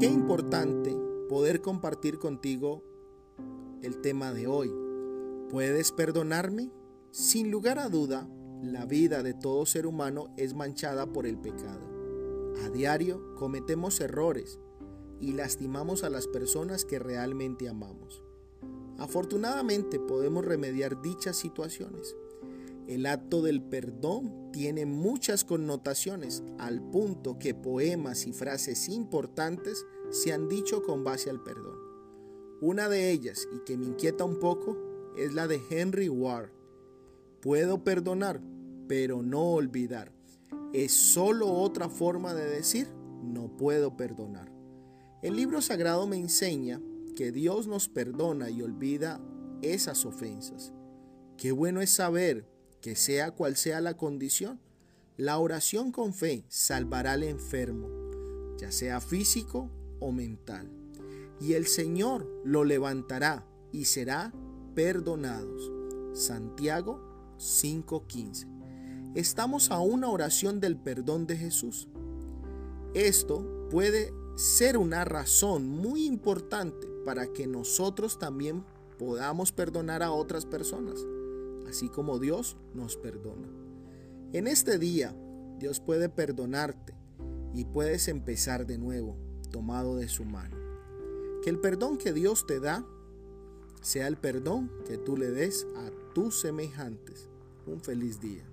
Qué importante poder compartir contigo el tema de hoy. ¿Puedes perdonarme? Sin lugar a duda, la vida de todo ser humano es manchada por el pecado. A diario cometemos errores y lastimamos a las personas que realmente amamos. Afortunadamente podemos remediar dichas situaciones. El acto del perdón tiene muchas connotaciones al punto que poemas y frases importantes se han dicho con base al perdón. Una de ellas, y que me inquieta un poco, es la de Henry Ward. Puedo perdonar, pero no olvidar. Es solo otra forma de decir no puedo perdonar. El libro sagrado me enseña que Dios nos perdona y olvida esas ofensas. Qué bueno es saber que sea cual sea la condición, la oración con fe salvará al enfermo, ya sea físico o mental. Y el Señor lo levantará y será perdonados. Santiago 5:15. Estamos a una oración del perdón de Jesús. Esto puede ser una razón muy importante para que nosotros también podamos perdonar a otras personas, así como Dios nos perdona. En este día, Dios puede perdonarte y puedes empezar de nuevo, tomado de su mano. Que el perdón que Dios te da sea el perdón que tú le des a tus semejantes. Un feliz día.